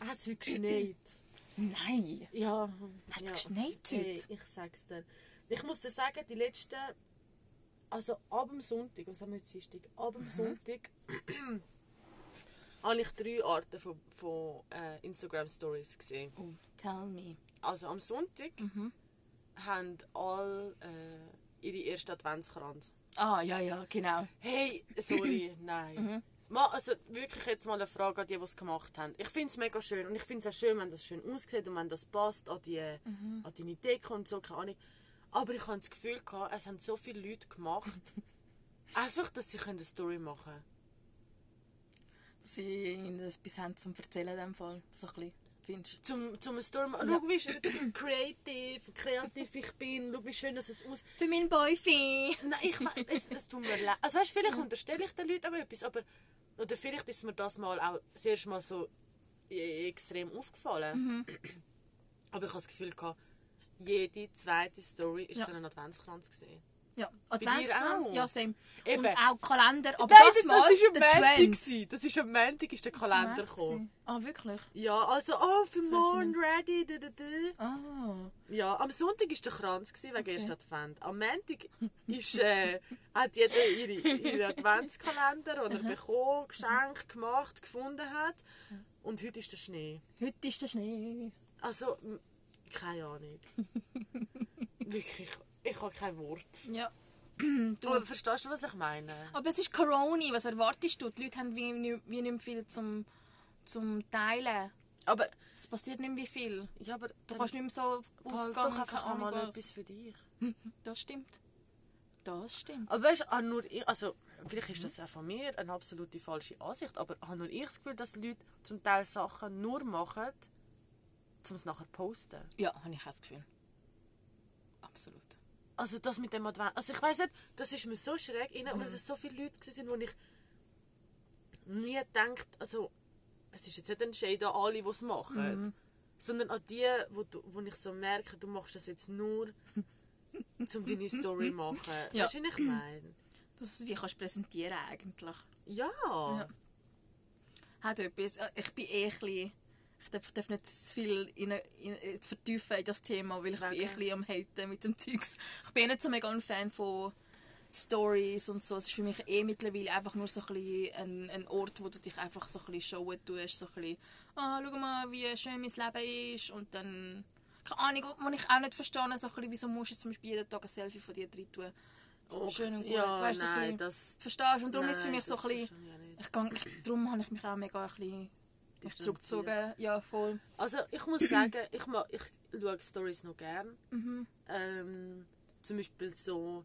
hat es heute geschneit. Nein. Ja. Hat ja. es geschneit Hey, heute? ich sag's dir. Ich muss dir sagen, die letzten, also ab dem Sonntag, was haben wir heute Dienstag? Ab Mhm. dem Sonntag habe ich drei Arten von, von äh, Instagram Stories gesehen. Oh, tell me. Also am Sonntag Mhm. haben alle äh, ihre ersten Adventskranz. Ah, ja, ja, genau. Hey, sorry, nein. Mhm. Mal, also wirklich jetzt mal eine Frage an die, die es gemacht haben. Ich finde es mega schön und ich finde es auch schön, wenn das schön aussieht und wenn das passt an, die, Mhm. an deine Deko und so, keine Ahnung. Aber ich habe das Gefühl, gehabt, es haben so viele Leute gemacht, einfach, dass sie eine Story machen können. Dass sie etwas haben zum Erzählen in dem Fall. So ein bisschen, findest? Zum, zum eine Story machen. Schau, wie schön creative, kreativ ich bin, schau, wie schön dass es aussieht. Für meinen Boyfriend. Nein, ich es, es tut mir leid. Also weißt, vielleicht unterstelle ich den Leuten aber etwas, aber oder vielleicht ist mir das mal auch das erste Mal so extrem aufgefallen. Aber ich habe das Gefühl gehabt, jede zweite Story ist Ja. so ein Adventskranz gesehen. Ja, Adventskranz, ja, same. Eben. Und auch Kalender, aber Nein, das mal das ist am der. Trend. gewesen. Das ist am Montag ist der Kalender gekommen. Ah, wirklich? Ja, also, oh, für morgen ready. Da, da, da. Ah. Ja, am Sonntag war der Kranz, gewesen, wegen okay. erst Advent. Am Montag ist, äh, hat jeder ihre, ihre Adventskalender, den er bekommen, geschenkt, gemacht, gefunden hat. Und heute ist der Schnee. Heute ist der Schnee. Also, keine Ahnung. Wirklich, ich habe kein Wort. Ja. Aber verstehst du, was ich meine? Aber es ist Corona, was erwartest du? Die Leute haben wie, nicht- wie nicht viel zum, zum Teilen. Aber, Es passiert nicht mehr wie viel. ja, aber Du kannst nicht mehr so ausgehen, doch keine einfach Ahnung einmal was. etwas für dich. Das stimmt. Das stimmt. Aber weißt du, nur ich, also, vielleicht ist das auch von mir eine absolute falsche Ansicht, aber habe nur ich das Gefühl, dass Leute zum Teil Sachen nur machen, um es nachher zu posten. Ja, habe ich auch das Gefühl. Absolut. Also das mit dem Advent, also ich weiß nicht, das ist mir so schräg rein, weil es so viele Leute waren, wo ich nie gedacht, also es ist jetzt nicht ein Shade an alle, die es machen, Mhm. sondern an die, wo, du, wo ich so merke, du machst das jetzt nur, um deine Story zu machen. Ja. Weißt du, was ich meine? Das wie kannst du präsentieren eigentlich. Ja. Ja. Hat etwas. Äh, Ich bin eh ein bisschen, ich darf, darf nicht zu viel in, in, in, vertiefen in das Thema, weil ich bin eh ein Wegen? bisschen am Haten mit dem Zeugs. Ich bin eh nicht so mega ein Fan von Stories und so. Es ist für mich eh mittlerweile einfach nur so ein, ein, ein Ort, wo du dich einfach so ein bisschen showen tust. So ein bisschen, ah, schau mal, wie schön mein Leben ist. Und dann, keine Ahnung, wo ich auch nicht verstehe, so ein bisschen, wieso musst du zum Beispiel jeden Tag ein Selfie von dir drin tun. Och, schön und gut. Ja, weißt, so nein, bisschen- das... Verstehst du? Und darum ist es für nein, mich so ein bisschen... ich ich, darum habe ich mich auch mega ein bisschen Distanziert. zurückgezogen. Ja, voll. Also ich muss sagen, ich, ma, ich schaue Stories noch gern. Mhm. Ähm, zum Beispiel so,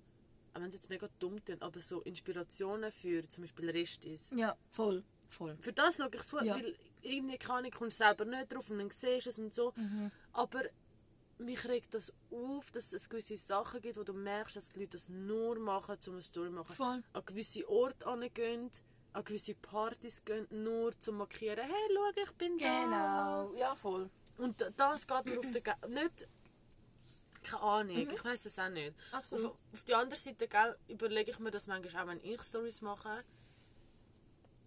auch wenn es jetzt mega dumm klingt, aber so Inspirationen für zum Beispiel Restis. Ja, voll. Voll. Für das schaue ich so, Ja. weil irgendwie kann ich kommst selber nicht drauf und dann siehst du es und so. Mhm. Aber mich regt das auf, dass es gewisse Sachen gibt, wo du merkst, dass die Leute das nur machen, um eine Story zu machen. Voll. An gewisse Orte gehen, an gewisse Partys gehen, nur um zu markieren, hey, schau, ich bin da. Genau. Ja, voll. Und das geht mir auf den Ge nicht keine Ahnung, ich weiß es auch nicht. Mhm. Absolut. Auf, auf die andere Seite gell, überlege ich mir das manchmal auch, wenn ich Stories mache.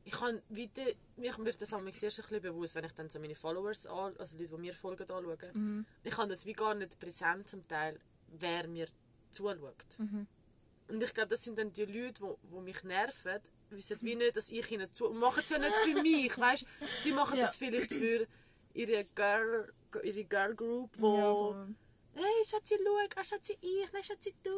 Ich kann wieder, mir wird das manchmal erst ein bewusst, wenn ich dann so meine Followers, an, also Leute, die mir folgen, anschaue. Mhm. Ich kann das wie gar nicht präsent zum Teil, wer mir zuschaut. Mhm. Und ich glaube, das sind dann die Leute, die mich nerven, wissen wie nicht, dass ich ihnen zu... und machen es ja nicht für mich, weißt Die machen Ja. das vielleicht für ihre Girl, ihre Girl Group, wo... Ja, voll. Hey, Schatzi, schau, ah, Schatzi, ich, nein, Schatzi, du.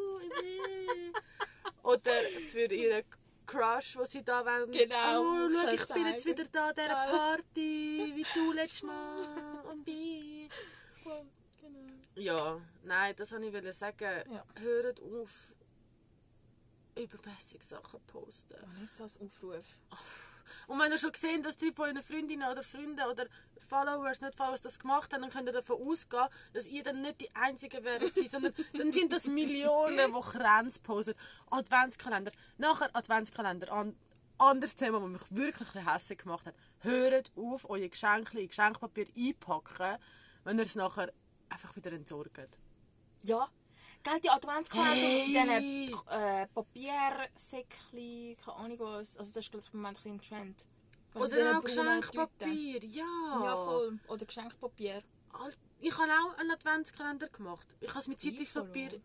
Oder für ihren Crush, wo sie da wollen. Genau, Oh, schau, ich bin jetzt wieder da an dieser. Party, wie du letztes Mal. Und wie. Genau. Ja, nein, das wollte ich sagen. Ja. Hört auf, übermäßig Sachen posten. Vanessas Aufruf. Und wenn ihr schon gesehen dass drei von euren Freundinnen oder Freunden oder Followers, nicht Followers, das gemacht haben, dann könnt ihr davon ausgehen, dass ihr dann nicht die Einzigen werdet sein, sondern dann sind das Millionen, die Kränze posten. Adventskalender. Nachher Adventskalender. An anderes Thema, das mich wirklich hässlich gemacht hat. Hört auf, euer Geschenke in Geschenkpapier einpacken, wenn ihr es nachher einfach wieder entsorgt. Ja. Gell, die Adventskalender Hey! in diesen äh, Papiersäckchen, keine Ahnung was. Also das ist glaube ich im Moment ein Trend. Also Oder auch Tüten. Geschenkpapier, ja. Ja, voll. Oder Geschenkpapier. Ich habe auch einen Adventskalender gemacht. Ich habe es mit Zeitungspapier...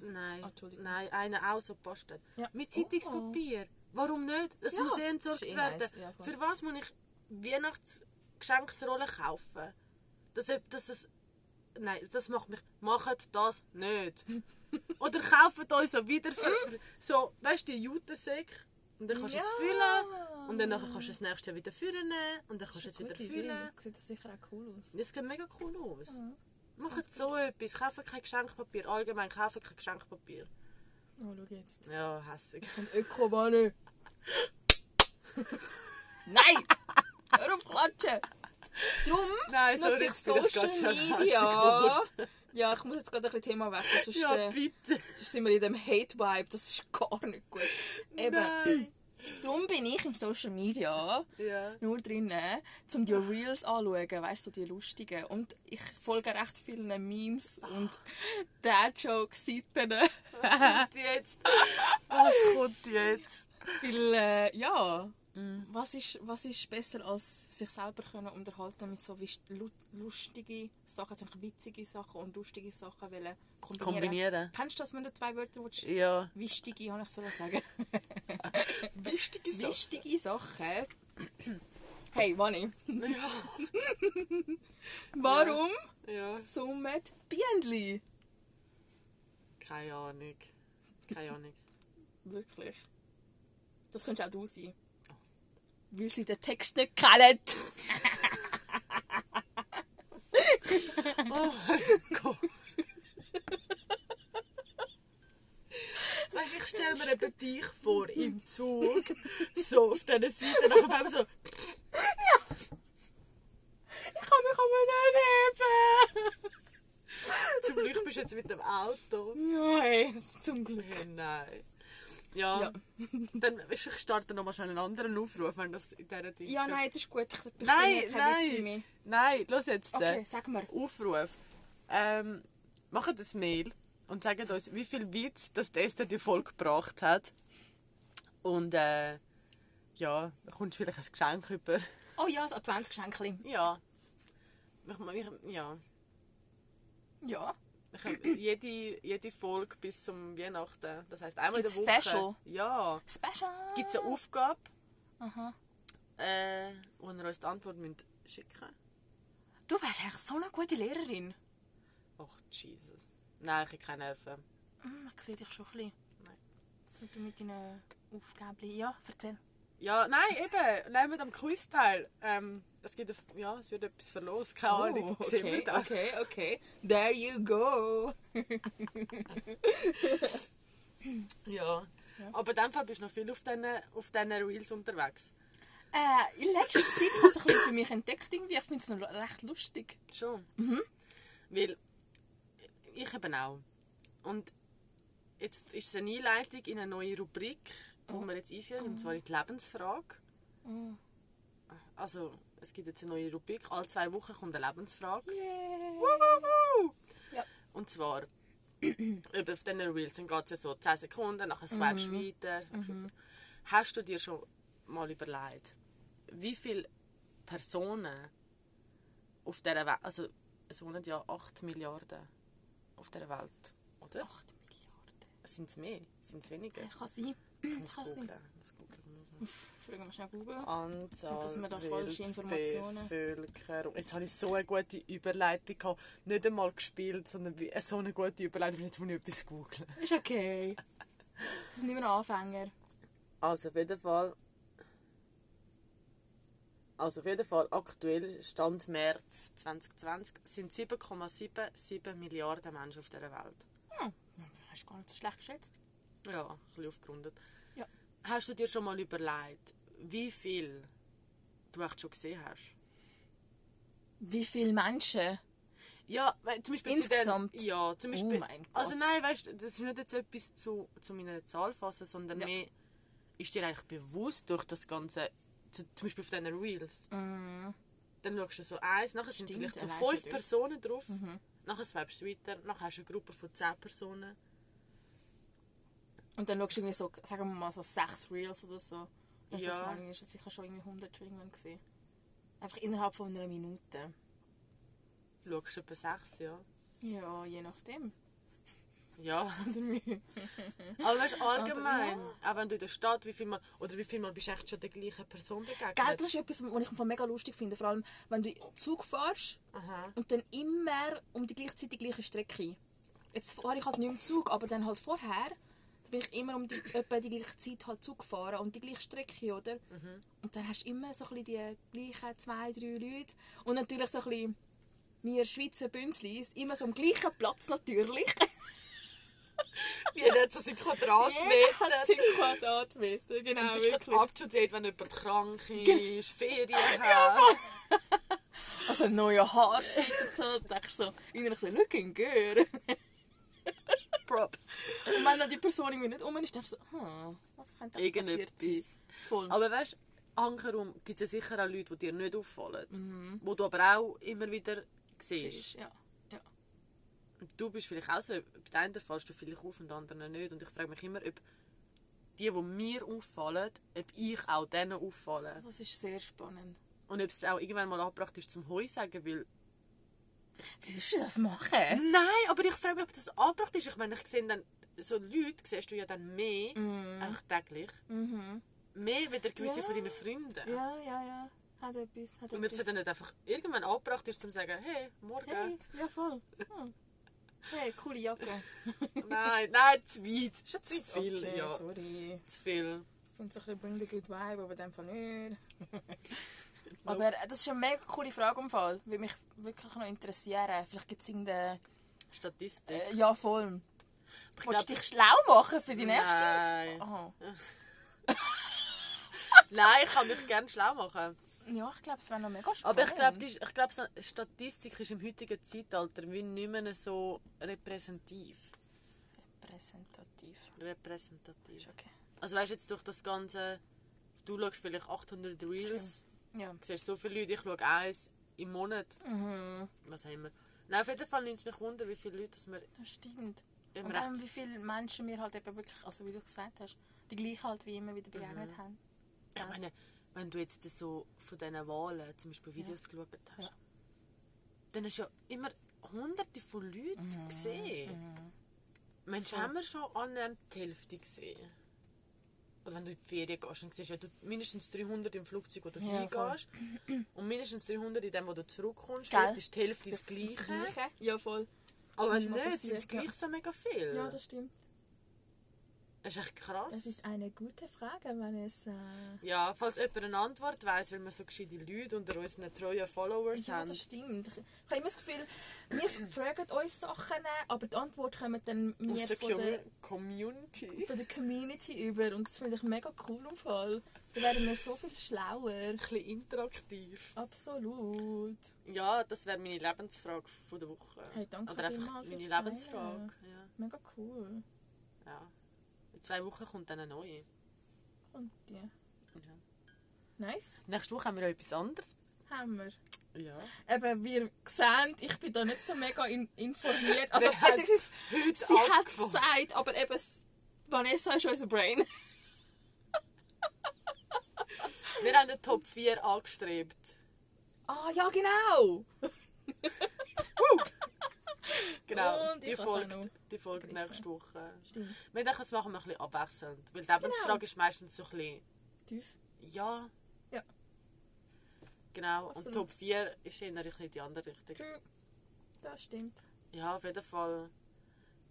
Nein, Ah, nein, einen auch so gepostet. Ja. Mit Zeitungspapier. Warum nicht? Es Ja, muss eh entsorgt eh werden. nice, ja. Für was muss ich Weihnachtsgeschenksrollen kaufen? Dass, dass es... Nein, das macht mich... Macht das nicht. Oder kauft euch so wieder für, so, weißt du, die Jutensäcke. Und dann kannst du Ja. es füllen. Und dann nachher kannst du es nächstes Jahr wieder füllen. Und dann kannst du es wieder füllen. Das sieht sicher auch cool aus. Das sieht mega cool aus. Mhm. Macht so etwas. Kaufen kein Geschenkpapier. Allgemein kaufen kein Geschenkpapier. Oh, schau jetzt. Ja, hässig. Ein Öko-Wanne. Nein! Hör auf klatschen! Drum Nein, nutze sorry, bin ich Social Media. Ja, ich muss jetzt gerade ein bisschen Thema wechseln, sonst, Ja, äh, bitte. sonst sind wir in dem Hate-Vibe. Das ist gar nicht gut. Eben, Nein. darum bin ich im Social Media Ja. nur drinnen, um die Reels anzuschauen, weißt du, so die lustigen. Und ich folge recht vielen Memes und Dad-Joke-Seiten. Was kommt jetzt? Was kommt jetzt? Weil, äh, ja, was, ist, was ist besser, als sich selber können unterhalten mit so wis- lu- lustige Sachen, also witzige Sachen und lustige Sachen wollen kombinieren. Kombinieren. Kennst du das, wenn du zwei Wörter willst? Ja. Wichtige, habe ich so sagen. Wichtige Sache. Wichtige Sachen. Hey, Manni, Ja. warum ja. summen Bienenli? Keine Ahnung. Keine Ahnung. Wirklich. Das könntest auch du sein. Weil sie den Text nicht kennen. Oh mein Gott. Weißt ich stelle mir eben dich vor im Zug, so auf dieser Seite, auf einmal so, Ich kann mich aber nicht heben. zum Glück bist du jetzt mit dem Auto. Nein, zum Glück. Nein. Ja. Ja. Dann ich starte nochmal schnell einen anderen Aufruf, wenn das in dieser Dings Ja, nein, jetzt ist gut. Ich, Nein, Witzchen mehr. nein. Nein, los jetzt. Okay, den sag mir. Aufruf. Ähm, macht ein Mail und sagt uns, wie viel Witz das Esther die Folge gebracht hat. Und äh, ja, da kommt vielleicht ein Geschenk über. Oh ja, das Adventsgeschenkchen. Ja. Ich, ich, ja. Ja. Ich jede, jede Folge bis zum Weihnachten, das heisst einmal Gibt's in der Woche. Special? Ja. Special. Gibt es eine Aufgabe, Aha. äh, wo ihr uns die Antwort müsst schicken Du wärst eigentlich so eine gute Lehrerin. Ach, Jesus. Nein, ich habe keine Nerven. Hm, ich sehe dich schon ein bisschen. Nein. So, du mit deinen Aufgaben. Ja, erzähl. Ja, nein, eben. Nein, mit dem Quiz teil. Ähm, es, gibt ja, es wird etwas verlost. Keine Ahnung. Sehen wir Oh, okay, okay, okay. There you go. Ja. Aber in dem Fall bist du noch viel auf diesen auf diesen Reels unterwegs. Äh, in letzter Zeit habe ich es ein bisschen für mich entdeckt. Irgendwie. Ich finde es noch recht lustig. Schon. Mhm. Weil ich eben auch. Und jetzt ist es eine Einleitung in eine neue Rubrik, die Oh. wir jetzt einführen, und zwar in die Lebensfrage. Also, es gibt jetzt eine neue Rubrik. Alle zwei Wochen kommt eine Lebensfrage. Ja. Und zwar, eben auf diesen Reels geht es ja so 10 Sekunden, nachher swipest du Mhm. weiter. Hast du dir schon mal überlegt, wie viele Personen auf dieser Welt, also es wohnen ja 8 Milliarden auf dieser Welt, oder? 8 Milliarden. Sind es mehr? Sind es weniger? Äh, Kann sein. Ich muss googeln. muss. Fragen wir schnell Google. Anzahl dass wir da falsche Informationen- Bevölkerung. Jetzt habe ich so eine gute Überleitung gehabt. Nicht einmal gespielt, sondern wie, so eine gute Überleitung. Jetzt muss ich etwas googeln. Ist okay. Das sind immer noch Anfänger. Also auf jeden Fall. Also auf jeden Fall aktuell, Stand März 2020, sind 7,77 Milliarden Menschen auf dieser Welt. Hm. Hast du gar nicht so schlecht geschätzt. Ja, ein bisschen aufgerundet. Ja. Hast du dir schon mal überlegt, wie viel du echt schon gesehen hast? Wie viele Menschen? Ja, zum Beispiel Insgesamt? Zu den, ja, zum Beispiel. Oh mein Gott. Also nein, weißt du, das ist nicht jetzt etwas zu, zu meiner Zahl fassen, sondern Ja. mehr ist dir eigentlich bewusst durch das Ganze, zu, zum Beispiel auf diesen Reels. Dann schaust du so eins, nachher sind Mhm. Stimmt, vielleicht so fünf. Personen drauf, nachher swipest du weiter, nachher hast du eine Gruppe von zehn Personen. Und dann schaust du irgendwie so, sagen wir mal, so sechs Reels oder so. Ich Ja. weiß meine, ist sicher schon irgendwie 100 irgendwann gesehen. Einfach innerhalb von einer Minute. Schaust du etwa sechs, ja. Ja, je nachdem. Ja. Aber weißt allgemein, auch wenn du in der Stadt, wie viel mal, oder wie viel mal bist du echt schon der gleichen Person begegnet? Gell, das ist etwas, was ich mega lustig finde. Vor allem, wenn du Zug fährst Aha. und dann immer um die gleiche Zeit die gleiche Strecke. Jetzt fahre ich halt nicht im Zug, aber dann halt vorher, bin ich immer um die, etwa die gleiche Zeit halt Zug gefahren und die gleiche Strecke, oder? Und dann hast du immer so ein bisschen die gleichen zwei, drei Leute. Und natürlich so ein bisschen, wir Schweizer Bünzlis, immer so am gleichen Platz natürlich. Jeder hat so seinen Jeder hat Quadratmeter. seinen Quadratmeter, genau, Du bist wirklich. up to date, wenn jemand krank ist, Ferien hat. Also ein neuer Haarschnitt und so, da denkst du so, innerlich so, looking good. Props. Und wenn dann die Person irgendwie nicht um ist, du so, hm, was könnte da passiert sein? Voll. Aber weißt du, andersrum gibt es ja sicher auch Leute, die dir nicht auffallen. Wo du aber auch immer wieder siehst. Siehst, ja. ja. Du bist vielleicht auch so, bei einen fallst du vielleicht auf und anderen nicht. Und ich frage mich immer, ob die, die mir auffallen, ob ich auch denen auffalle. Das ist sehr spannend. Und ob es auch irgendwann mal angebracht ist zum Heu sagen, weil... Wie willst du das machen? Nein, aber ich frage mich, ob das angebracht ist. Ich meine, ich sehe dann, so Leute siehst du ja dann mehr, auch täglich, mehr wie gewisse Ja. von deinen Freunden. Ja, ja, ja. Hat etwas, hat Und ob es dann nicht einfach irgendwann angebracht ist, zum zu sagen, hey, morgen. Hey, ja voll. Hm. Hey, coole Jacke. Nein, nein, zu weit. Schon zu viel, okay, ja. sorry. Zu viel. Ich finde es ein bisschen bring the good vibe, aber dem Fall nicht. aber das ist eine mega coole Frage im Fall. Würde mich wirklich noch interessieren. Vielleicht gibt es irgendeine... Statistik. Äh, ja, voll. Ich Wolltest du dich schlau machen für die nächste? Nein. Aha. Nein, ich kann mich gerne schlau machen. Ja, ich glaube, es wäre noch mega spannend. Aber ich glaube, ich glaub, Statistik ist im heutigen Zeitalter wie nicht mehr so repräsentativ. Repräsentativ. Repräsentativ. Ist okay. Also weißt du, jetzt durch das Ganze, du schaust vielleicht 800 Reels, Ja. du siehst so viele Leute, ich schaue eins im Monat. Mhm. Was haben wir? Nein, auf jeden Fall nimmt es mich wunder, wie viele Leute dass wir Das stimmt. im Und dann, wie viele Menschen wir halt eben wirklich, also wie du gesagt hast, die gleichen halt wie immer wieder begegnet Mhm. haben. Ich meine, wenn du jetzt so von diesen Wahlen zum Beispiel Videos geschaut hast, Ja. dann hast du ja immer hunderte von Leuten Mhm. gesehen. Mensch, haben wir schon annähernd die Hälfte gesehen. Oder wenn du in die Ferien gehst, dann siehst du ja du mindestens 300 im Flugzeug, wo du Ja, voll. hingehst. Und mindestens 300 in dem, wo du zurückkommst. Gell? Vielleicht ist die Hälfte das, Gleiche. Ja, voll. Aber Das mal nicht, sind es gleich so mega viel. Ja, das stimmt. Das ist echt krass. Das ist eine gute Frage, Vanessa. ja, falls jemand eine Antwort weiss, weil wir so gescheite Leute unter unseren treuen Followers Ja, haben. das stimmt. Ich, ich habe immer das Gefühl, wir fragen uns Sachen, aber die Antwort kommen dann Aus mir der, von der, Community. von der Community über und das finde ich mega cool im Fall. Da werden wir so viel schlauer. Ein bisschen interaktiv. Absolut. Ja, das wäre meine Lebensfrage von der Woche. Hey, danke Oder einfach meine Lebensfrage. Ja. Mega cool. ja. In zwei Wochen kommt dann eine neue. Und die. Ja. Nice. Nächste Woche haben wir etwas anderes. Haben wir. Ja. Eben, wir sehen, ich bin da nicht so mega in informiert. Also, hat es ist, heute sie hat es angefangen? gesagt, aber eben, Vanessa ist unser Brain. Wir haben den Top 4 angestrebt. Ah, ja, genau. Genau, Und die folgt, die folgt nächste Woche. Stimmt. Wir denken, das machen wir ein bisschen abwechselnd. Weil die Lebensfrage ist meistens so ein bisschen, Tief. ja. Ja. Genau, und Absolut. Top 4 ist eher ein bisschen die andere Richtung. Das stimmt. Ja, auf jeden Fall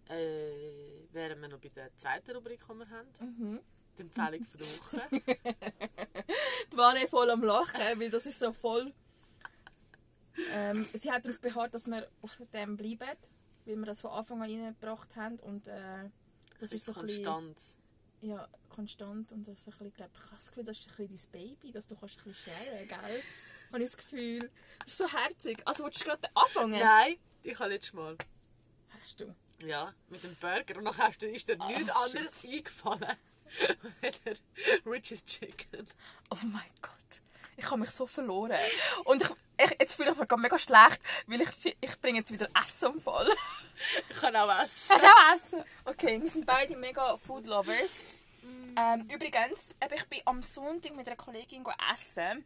äh, wären wir noch bei der zweiten Rubrik, die wir haben. Mhm. Die Empfehlung von der Woche. Die nicht voll am Lachen, weil das ist so voll... Ähm, sie hat darauf beharrt, dass wir auf dem bleiben, weil wir das von Anfang an reingebracht haben. Und äh, das ist so ein bisschen... Konstanz. Ja, konstant. Und das ist so ein bisschen, glaub, ich habe das Gefühl, das ist ein bisschen dein Baby, dass du kannst ein bisschen sharen, gell? Habe ich das Gefühl. Das ist so herzig. Also willst du gerade anfangen? Nein, ich habe letztes Mal. Hast du? Ja, mit dem Burger. Und dann hast du, ist dir Ah, nichts shit. anderes eingefallen. Rich's Chicken. Oh mein Gott. Ich habe mich so verloren. Und ich, ich, jetzt fühle ich mich mega schlecht, weil ich, ich bringe jetzt wieder Essen am Fall. Ich kann auch essen. Du auch Essen? Okay, wir sind beide mega Food Lovers. Ähm, übrigens, ich bin am Sonntag mit einer Kollegin go essen.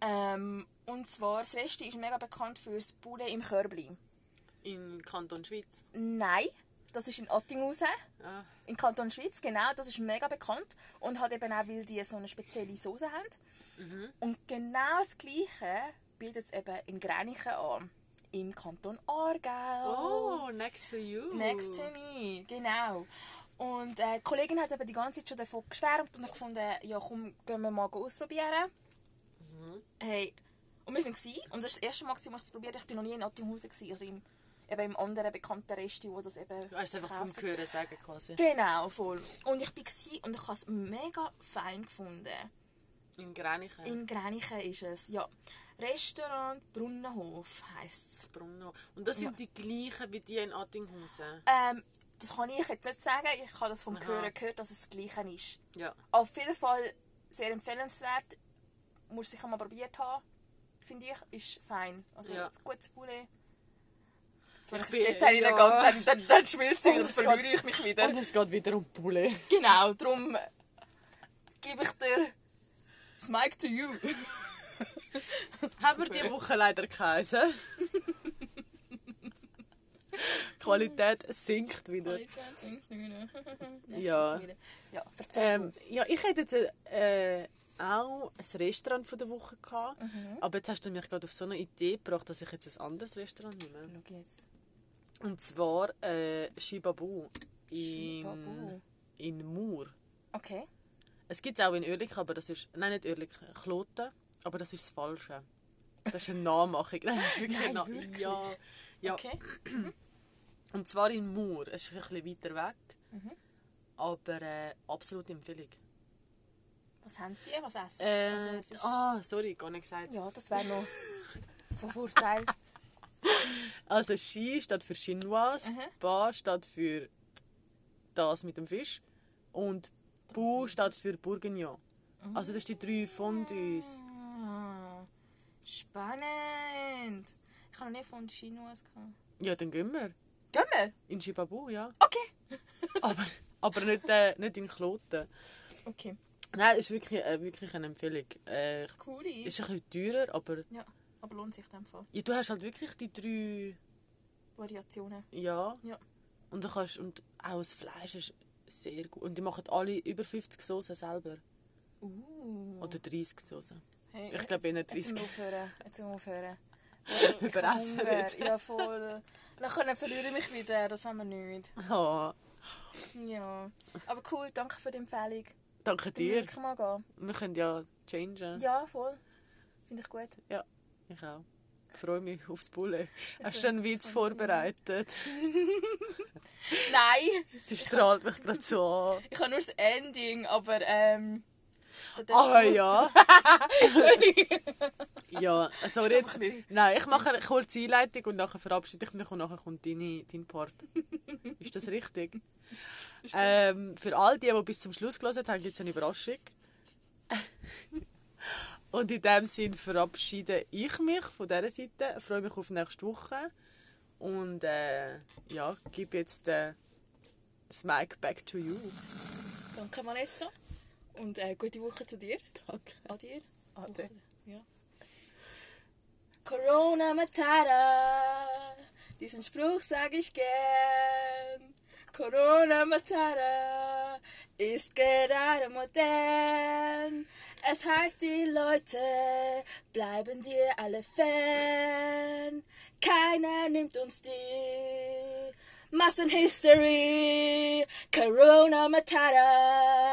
Ähm, und zwar, das Resti ist mega bekannt für das Poulet im Körbli. In Kanton Schweiz. Nein, das ist in Ottinghausen. Ja. In Kanton Schweiz, genau, das ist mega bekannt. Und hat eben auch, weil die so eine spezielle Soße haben. Und genau das Gleiche bietet es eben in Gränichen an. Im Kanton Aargau. Oh, next to you. Next to me, genau. Und äh, die Kollegin hat eben die ganze Zeit schon davon geschwärmt und ich gefunden, ja komm, gehen wir mal ausprobieren. Hey, und wir waren gewesen, und das war das erste Mal, als ich es probiert habe. Ich war noch nie in Ottinghausen, gewesen, also im, eben im anderen bekannten Resti, wo das eben Du hast es einfach vom verkaufen. Hören sagen quasi. Genau, voll. Und ich war gewesen und ich habe es mega fein gefunden. In Grenichen. In Gränichen ist es, ja. Restaurant Brunnenhof heisst es. Brunno. Und das sind die gleichen wie die in Attinghausen. Ähm, das kann ich jetzt nicht sagen. Ich habe das vom Aha. Hören gehört, dass es das Gleiche ist. Ja. Auf jeden Fall sehr empfehlenswert. Muss sicher mal probiert haben. Finde ich, ist fein. Also Ja. ein gutes Poulet. Wenn Ich ins Detail ja. reingehe, dann, dann, dann es Und verliere ich mich wieder. Und es geht wieder um Poulet. Genau, darum gebe ich dir das Mic to you. Haben wir diese Woche leider keins. hä? Die Qualität sinkt wieder. Ja. Ja, Ähm, ja, ich hätte jetzt äh, auch ein Restaurant von der Woche gehabt. Mhm. Aber jetzt hast du mich gerade auf so eine Idee gebracht, dass ich jetzt ein anderes Restaurant nehme. Schau jetzt. Und zwar äh, Shibabu in, Shibabu. in Mur. Okay. Es gibt es auch in Oerlikon, aber das ist... Nein, nicht Oerlikon, Kloten. Aber das ist das Falsche. Das ist eine Nachmachung. Das ist wirklich Nein, eine wirklich? Ja, ja. Okay. Und zwar in Mur. Es ist ein bisschen weiter weg. Mhm. Aber äh, absolute Empfehlung. Was haben die? Was essen? Äh, Also, es ist- ah, sorry, gar nicht gesagt. Ja, das wäre noch von Vorteil. Also Ski steht für Chinoise, Mhm. Ba steht für das mit dem Fisch und Bu steht für Bourguignon. Also das sind die drei Fondues. Ah, spannend. Ich habe noch nie von Chinois gehabt. Ja, dann gehen wir. Gehen wir? In Chibabu, ja. Okay. Aber, aber nicht, äh, nicht in Kloten. Okay. Nein, das ist wirklich, äh, wirklich eine Empfehlung. Äh, Cool. ist ein bisschen teurer, aber Ja, aber lohnt sich in dem Fall. ja, du hast halt wirklich die drei... Variationen. Ja. Ja. Und, du kannst, und auch das Fleisch ist sehr gut. Und die machen alle über 50 Soßen selber. Uh. Oder 30 Soßen. Hey, Ich glaube eher Jetzt 30. zum Aufhören. Jetzt zum Aufhören. Überessen Ich habe Hunger. nicht. Ja, voll. Nachher verliere ich mich wieder. Das haben wir nicht. Oh, Ja. Aber cool, danke für die Empfehlung. danke Ich dir. wirklich mal gehen. Wir können ja changen. Ja, voll. Finde ich gut. Ich auch. Ich freue mich aufs Bulle. Hast du einen Witz vorbereitet? Nein! Sie strahlt mich gerade so an. Ich habe nur das Ending, aber ähm. Ah ist- ja. Sorry. Ja, sorry. Jetzt, nein, ich mache eine kurze Einleitung und nachher verabschiede ich mich und nachher kommt deine, dein Part. Ist das richtig? Ähm, für all die, die bis zum Schluss gelesen haben, gibt es eine Überraschung. Und in dem Sinn verabschiede ich mich von dieser Seite. Freue mich auf nächste Woche. Und äh, ja, gebe jetzt äh, das Mic back to you. Danke, Vanessa. Und äh, gute Woche zu dir. Danke. Adieu. Ade. Ja. Corona Matata, diesen Spruch sag ich gern. Corona Matata ist gerade modern. Es heißt, die Leute bleiben dir alle fern. Keiner nimmt uns die Massenhistory. Corona Matata.